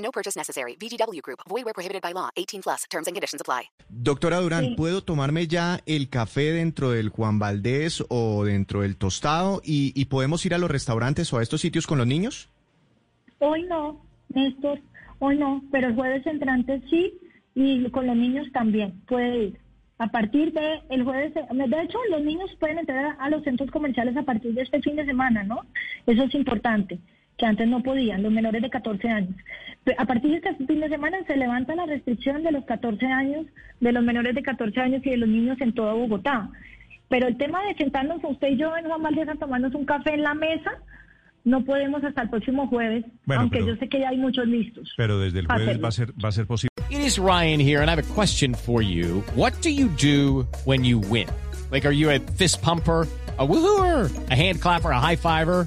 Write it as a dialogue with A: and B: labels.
A: No purchase necessary. VGW Group. Void where prohibited by law. 18 plus. Terms and conditions apply.
B: Doctora Durán,
C: Sí.
B: ¿puedo tomarme ya el café dentro del Juan Valdés o dentro del Tostado y, y podemos ir a los restaurantes o a estos sitios con los niños?
C: Hoy no, Néstor, hoy no, pero el jueves entrante sí y con los niños también puede ir. A partir de el jueves, de hecho, los niños pueden entrar a los centros comerciales a partir de este fin de semana, ¿no? Eso es importante, que antes no podían, los menores de 14 años. A partir de este fin de semana se levanta la restricción de los 14 años, de los menores de 14 años y de los niños en toda Bogotá. Pero el tema de sentarnos usted y yo en Juan Valdez a tomarnos un café en la mesa, no podemos hasta el próximo jueves,
D: Bueno,
C: aunque
D: pero-
C: yo sé que ya hay muchos listos.
D: Pero desde el jueves va a ser, va a ser posible.
E: It is Ryan here, and I have a question for you. What do you do when you win? Like, are you a fist pumper? A woohooer, a hand clapper, a high fiver.